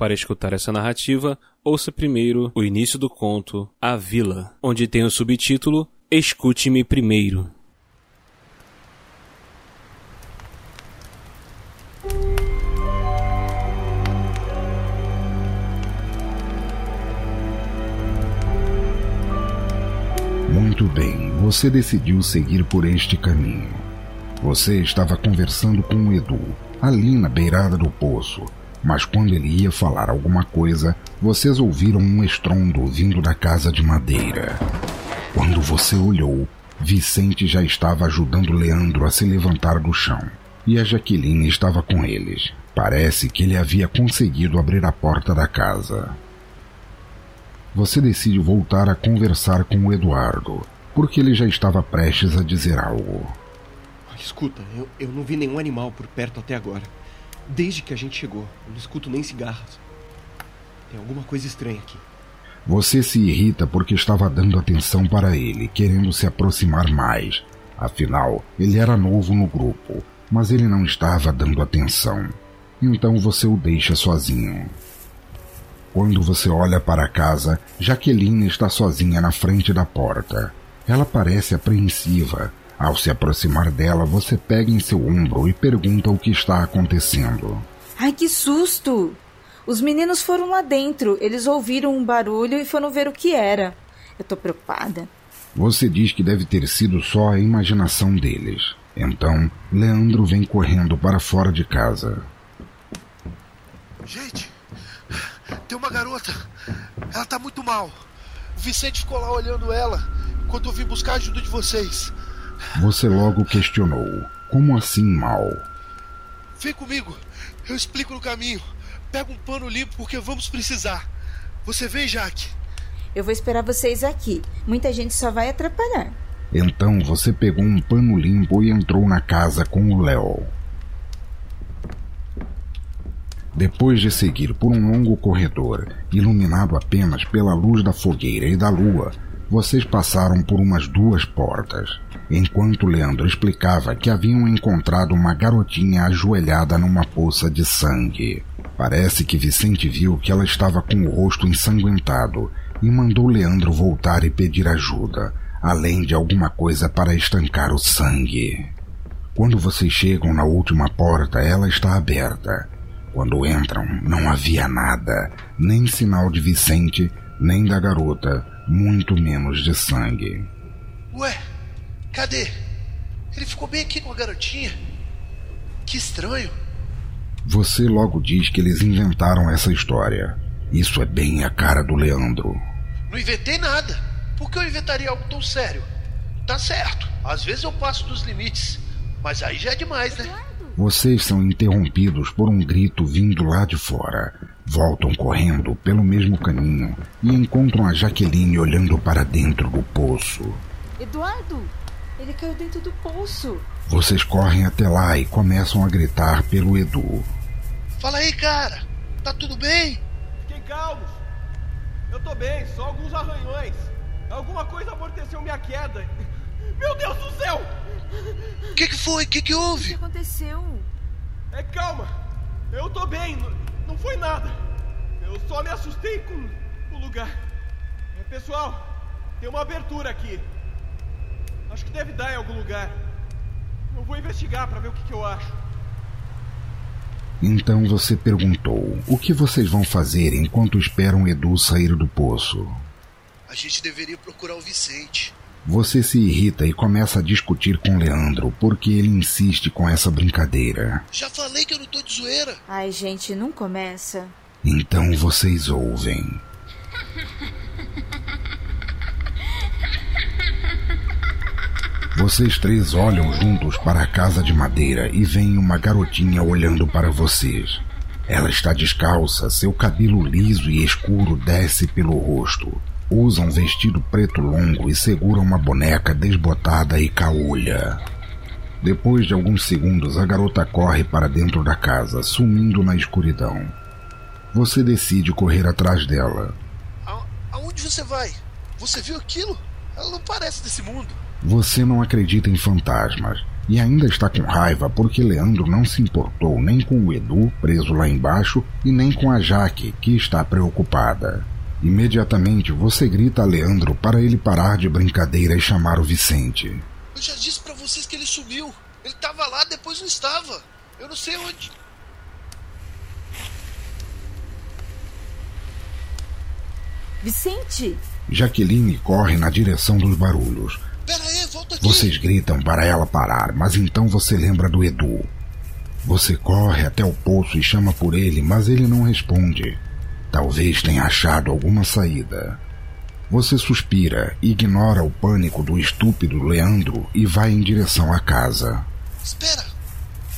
Para escutar essa narrativa, ouça primeiro o início do conto A Vila, onde tem o subtítulo Escute-me Primeiro. Muito bem, você decidiu seguir por este caminho. Você estava conversando com o Edu, ali na beirada do poço, mas quando ele ia falar alguma coisa, vocês ouviram um estrondo vindo da casa de madeira. Quando você olhou, Vicente já estava ajudando Leandro a se levantar do chão e a Jaqueline estava com eles. Parece que ele havia conseguido abrir a porta da casa. Você decide voltar a conversar com o Eduardo, porque ele já estava prestes a dizer algo. Escuta, eu, eu não vi nenhum animal por perto até agora. Desde que a gente chegou, eu não escuto nem cigarros. Tem alguma coisa estranha aqui. Você se irrita porque estava dando atenção para ele, querendo se aproximar mais. Afinal, ele era novo no grupo, mas ele não estava dando atenção. Então você o deixa sozinho. Quando você olha para a casa, Jaqueline está sozinha na frente da porta. Ela parece apreensiva, ao se aproximar dela, você pega em seu ombro e pergunta o que está acontecendo. Ai, que susto! Os meninos foram lá dentro, eles ouviram um barulho e foram ver o que era. Eu tô preocupada. Você diz que deve ter sido só a imaginação deles. Então, Leandro vem correndo para fora de casa. Gente, tem uma garota. Ela tá muito mal. O Vicente ficou lá olhando ela enquanto eu vim buscar a ajuda de vocês. Você logo questionou: Como assim mal? Vem comigo, eu explico no caminho. Pega um pano limpo porque vamos precisar. Você vem, Jaque? Eu vou esperar vocês aqui. Muita gente só vai atrapalhar. Então você pegou um pano limpo e entrou na casa com o Léo. Depois de seguir por um longo corredor, iluminado apenas pela luz da fogueira e da lua, vocês passaram por umas duas portas, enquanto Leandro explicava que haviam encontrado uma garotinha ajoelhada numa poça de sangue. Parece que Vicente viu que ela estava com o rosto ensanguentado e mandou Leandro voltar e pedir ajuda, além de alguma coisa para estancar o sangue. Quando vocês chegam na última porta, ela está aberta. Quando entram, não havia nada, nem sinal de Vicente, nem da garota, muito menos de sangue. Ué, cadê? Ele ficou bem aqui com a garotinha. Que estranho. Você logo diz que eles inventaram essa história. Isso é bem a cara do Leandro. Não inventei nada. Por que eu inventaria algo tão sério? Tá certo. Às vezes eu passo dos limites. Mas aí já é demais, né? Vocês são interrompidos por um grito vindo lá de fora. Voltam correndo pelo mesmo caminho e encontram a Jaqueline olhando para dentro do poço. Eduardo, ele caiu dentro do poço. Vocês correm até lá e começam a gritar pelo Edu. Fala aí, cara. Tá tudo bem? Fiquem calmos. Eu tô bem, só alguns arranhões. Alguma coisa amorteceu minha queda. Meu Deus do céu! O que, que foi? O que, que houve? O que aconteceu? É calma. Eu tô bem. Não, foi nada. Eu só me assustei com o lugar. É, pessoal, tem uma abertura aqui. Acho que deve dar em algum lugar. Eu vou investigar para ver o que, que eu acho. Então você perguntou: o que vocês vão fazer enquanto esperam Edu sair do poço? A gente deveria procurar o Vicente. Você se irrita e começa a discutir com Leandro porque ele insiste com essa brincadeira. Já falei que eu não tô de zoeira. Ai, gente, não começa. Então vocês ouvem. Vocês três olham juntos para a casa de madeira e veem uma garotinha olhando para vocês. Ela está descalça, seu cabelo liso e escuro desce pelo rosto. Usa um vestido preto longo e segura uma boneca desbotada e caolha. Depois de alguns segundos, a garota corre para dentro da casa, sumindo na escuridão. Você decide correr atrás dela. A aonde você vai? Você viu aquilo? Ela não parece desse mundo. Você não acredita em fantasmas, e ainda está com raiva porque Leandro não se importou nem com o Edu, preso lá embaixo, e nem com a Jaque, que está preocupada. Imediatamente você grita a Leandro para ele parar de brincadeira e chamar o Vicente. Eu já disse para vocês que ele sumiu. Ele estava lá, depois não estava. Eu não sei onde. Vicente! Jaqueline corre na direção dos barulhos. Pera aí, volta aqui. Vocês gritam para ela parar, mas então você lembra do Edu. Você corre até o poço e chama por ele, mas ele não responde. Talvez tenha achado alguma saída. Você suspira, ignora o pânico do estúpido Leandro e vai em direção à casa. Espera!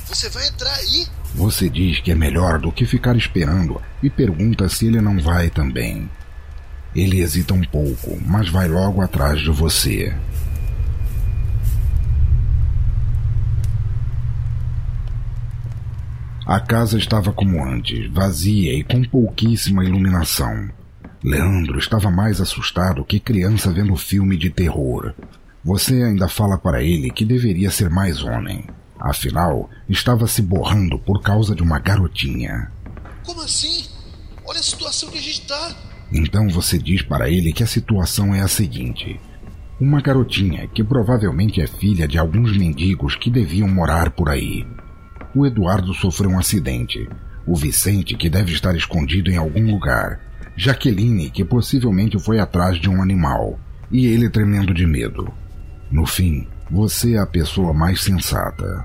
Você vai entrar aí? Você diz que é melhor do que ficar esperando e pergunta se ele não vai também. Ele hesita um pouco, mas vai logo atrás de você. A casa estava como antes, vazia e com pouquíssima iluminação. Leandro estava mais assustado que criança vendo filme de terror. Você ainda fala para ele que deveria ser mais homem. Afinal, estava se borrando por causa de uma garotinha. Como assim? Olha a situação que a gente está. Então você diz para ele que a situação é a seguinte: uma garotinha que provavelmente é filha de alguns mendigos que deviam morar por aí. O Eduardo sofreu um acidente. O Vicente, que deve estar escondido em algum lugar. Jaqueline, que possivelmente foi atrás de um animal. E ele tremendo de medo. No fim, você é a pessoa mais sensata.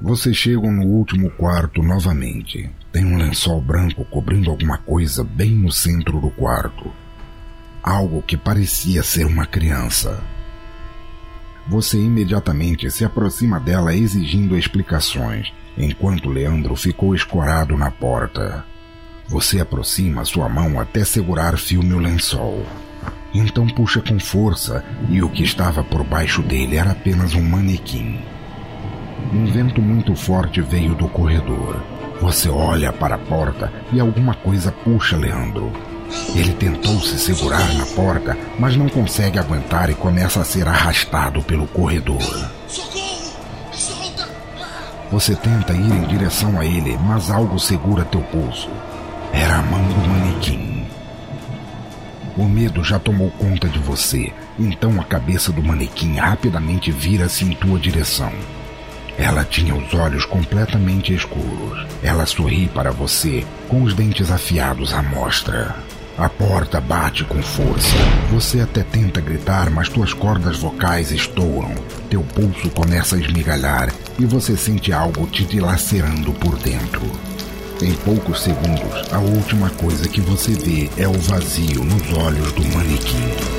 Vocês chegam no último quarto novamente. Tem um lençol branco cobrindo alguma coisa bem no centro do quarto. Algo que parecia ser uma criança. Você imediatamente se aproxima dela exigindo explicações, enquanto Leandro ficou escorado na porta. Você aproxima sua mão até segurar filme o lençol. Então puxa com força e o que estava por baixo dele era apenas um manequim. Um vento muito forte veio do corredor. Você olha para a porta e alguma coisa puxa Leandro. Ele tentou se segurar na porta, mas não consegue aguentar e começa a ser arrastado pelo corredor. Você tenta ir em direção a ele, mas algo segura teu pulso. Era a mão do manequim. O medo já tomou conta de você, então a cabeça do manequim rapidamente vira-se em tua direção. Ela tinha os olhos completamente escuros. Ela sorri para você, com os dentes afiados à mostra. A porta bate com força. Você até tenta gritar, mas tuas cordas vocais estouram. Teu pulso começa a esmigalhar e você sente algo te dilacerando por dentro. Em poucos segundos, a última coisa que você vê é o vazio nos olhos do manequim.